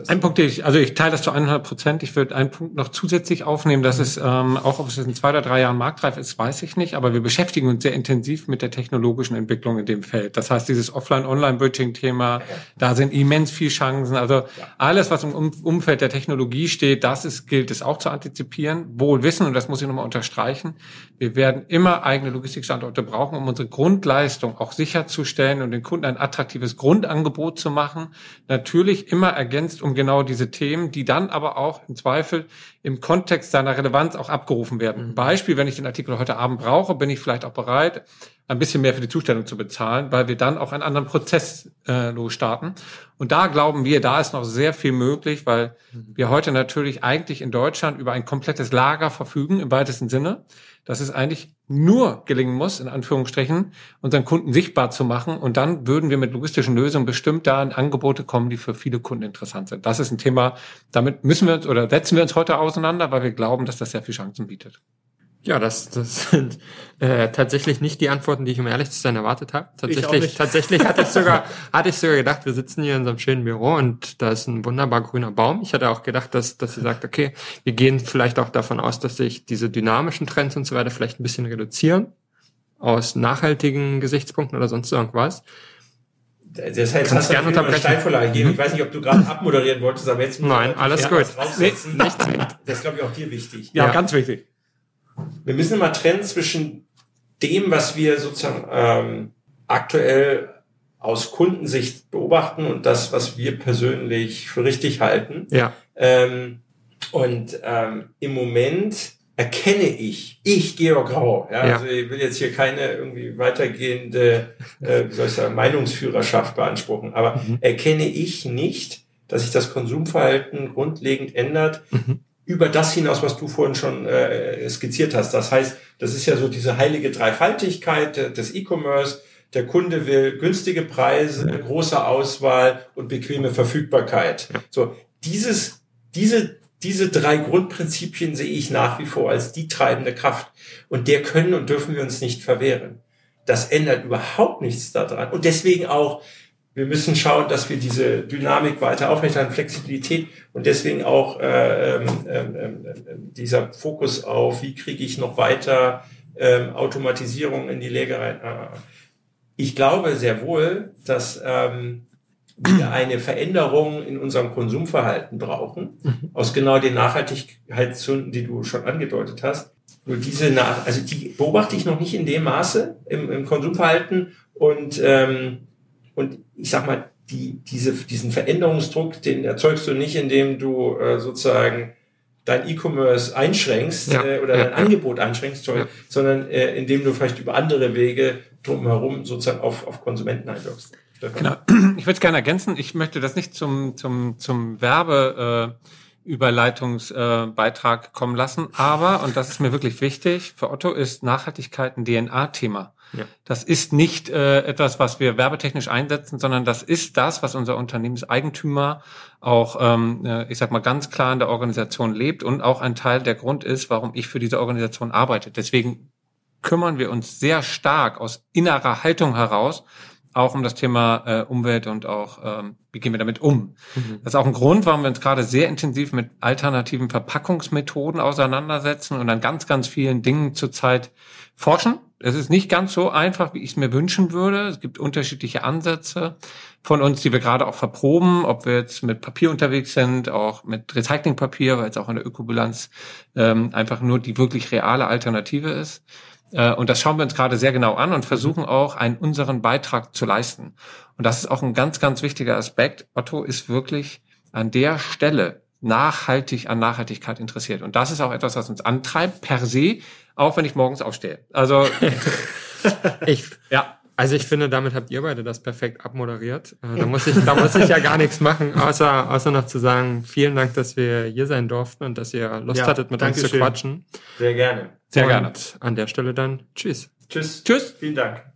Ein Punkt, den ich, also ich teile das zu 100 Prozent. Ich würde einen Punkt noch zusätzlich aufnehmen, dass mhm. es ähm, auch, ob es in zwei oder drei Jahren marktreif ist, weiß ich nicht, aber wir beschäftigen uns sehr intensiv mit der technologischen Entwicklung in dem Feld. Das heißt, dieses Offline-Online-Bridging-Thema, ja. da sind immens viel Chancen. Also ja. alles, was im Umfeld der Technologie steht, das ist, gilt es auch zu antizipieren. Wohl wissen, und das muss ich nochmal unterstreichen, wir werden immer eigene Logistikstandorte brauchen, um unsere Grundleistung auch sicherzustellen und den Kunden ein attraktives Grundangebot zu machen natürlich immer ergänzt um genau diese Themen, die dann aber auch im Zweifel im Kontext seiner Relevanz auch abgerufen werden. Mhm. Beispiel, wenn ich den Artikel heute Abend brauche, bin ich vielleicht auch bereit, ein bisschen mehr für die Zustellung zu bezahlen, weil wir dann auch einen anderen Prozess äh, losstarten. Und da glauben wir, da ist noch sehr viel möglich, weil mhm. wir heute natürlich eigentlich in Deutschland über ein komplettes Lager verfügen, im weitesten Sinne dass es eigentlich nur gelingen muss, in Anführungsstrichen, unseren Kunden sichtbar zu machen. Und dann würden wir mit logistischen Lösungen bestimmt da in Angebote kommen, die für viele Kunden interessant sind. Das ist ein Thema, damit müssen wir uns oder setzen wir uns heute auseinander, weil wir glauben, dass das sehr viele Chancen bietet. Ja, das, das sind äh, tatsächlich nicht die Antworten, die ich um ehrlich zu sein erwartet habe. Tatsächlich, tatsächlich hatte ich sogar, hatte ich sogar gedacht, wir sitzen hier in so einem schönen Büro und da ist ein wunderbar grüner Baum. Ich hatte auch gedacht, dass, dass sie sagt, okay, wir gehen vielleicht auch davon aus, dass sich diese dynamischen Trends und so weiter vielleicht ein bisschen reduzieren aus nachhaltigen Gesichtspunkten oder sonst irgendwas. Das heißt, Kannst gerne unterbrechen. Steilvorlage gegeben. Ich weiß nicht, ob du gerade abmoderieren wolltest, aber jetzt Nein, alles gut. Nee, nichts. Das ist, glaube ich, auch dir wichtig. Ja, ja, ganz wichtig wir müssen immer trennen zwischen dem, was wir sozusagen ähm, aktuell aus Kundensicht beobachten und das, was wir persönlich für richtig halten. Ja. Ähm, und ähm, im Moment erkenne ich, ich Georg Grau, ja, ja, also ich will jetzt hier keine irgendwie weitergehende, äh, wie soll ich sagen, Meinungsführerschaft beanspruchen, aber mhm. erkenne ich nicht, dass sich das Konsumverhalten grundlegend ändert, mhm über das hinaus, was du vorhin schon äh, skizziert hast. Das heißt, das ist ja so diese heilige Dreifaltigkeit des E-Commerce. Der Kunde will günstige Preise, große Auswahl und bequeme Verfügbarkeit. So, dieses, diese, diese drei Grundprinzipien sehe ich nach wie vor als die treibende Kraft. Und der können und dürfen wir uns nicht verwehren. Das ändert überhaupt nichts daran. Und deswegen auch wir müssen schauen, dass wir diese Dynamik weiter aufrechterhalten, Flexibilität und deswegen auch äh, ähm, ähm, ähm, dieser Fokus auf, wie kriege ich noch weiter ähm, Automatisierung in die Lägerei. Äh, ich glaube sehr wohl, dass ähm, wir eine Veränderung in unserem Konsumverhalten brauchen, mhm. aus genau den Nachhaltigkeitsgründen, die du schon angedeutet hast. Nur diese, Nach also die beobachte ich noch nicht in dem Maße im, im Konsumverhalten und ähm, und ich sag mal, die, diese, diesen Veränderungsdruck, den erzeugst du nicht, indem du äh, sozusagen dein E-Commerce einschränkst ja, äh, oder ja, dein ja. Angebot einschränkst, sondern äh, indem du vielleicht über andere Wege drumherum sozusagen auf, auf Konsumenten einwirkst. Genau. Ich würde es gerne ergänzen. Ich möchte das nicht zum, zum, zum Werbe äh, Überleitungsbeitrag äh, kommen lassen, aber, und das ist mir wirklich wichtig, für Otto ist Nachhaltigkeit ein DNA-Thema. Ja. Das ist nicht äh, etwas, was wir werbetechnisch einsetzen, sondern das ist das, was unser Unternehmenseigentümer auch, ähm, äh, ich sag mal, ganz klar in der Organisation lebt und auch ein Teil der Grund ist, warum ich für diese Organisation arbeite. Deswegen kümmern wir uns sehr stark aus innerer Haltung heraus auch um das Thema äh, Umwelt und auch, ähm, wie gehen wir damit um. Mhm. Das ist auch ein Grund, warum wir uns gerade sehr intensiv mit alternativen Verpackungsmethoden auseinandersetzen und an ganz, ganz vielen Dingen zurzeit forschen. Es ist nicht ganz so einfach, wie ich es mir wünschen würde. Es gibt unterschiedliche Ansätze von uns, die wir gerade auch verproben, ob wir jetzt mit Papier unterwegs sind, auch mit Recyclingpapier, weil es auch in der Ökobilanz ähm, einfach nur die wirklich reale Alternative ist. Äh, und das schauen wir uns gerade sehr genau an und versuchen auch einen unseren Beitrag zu leisten. Und das ist auch ein ganz, ganz wichtiger Aspekt. Otto ist wirklich an der Stelle nachhaltig an Nachhaltigkeit interessiert. Und das ist auch etwas, was uns antreibt, per se, auch wenn ich morgens aufstehe. Also ich, ja, also ich finde, damit habt ihr beide das perfekt abmoderiert. Äh, da muss ich, da muss ich ja gar nichts machen, außer, außer noch zu sagen, vielen Dank, dass wir hier sein durften und dass ihr Lust ja, hattet, mit uns zu quatschen. Sehr gerne. Sehr und gerne. An der Stelle dann, tschüss. Tschüss. Tschüss. Vielen Dank.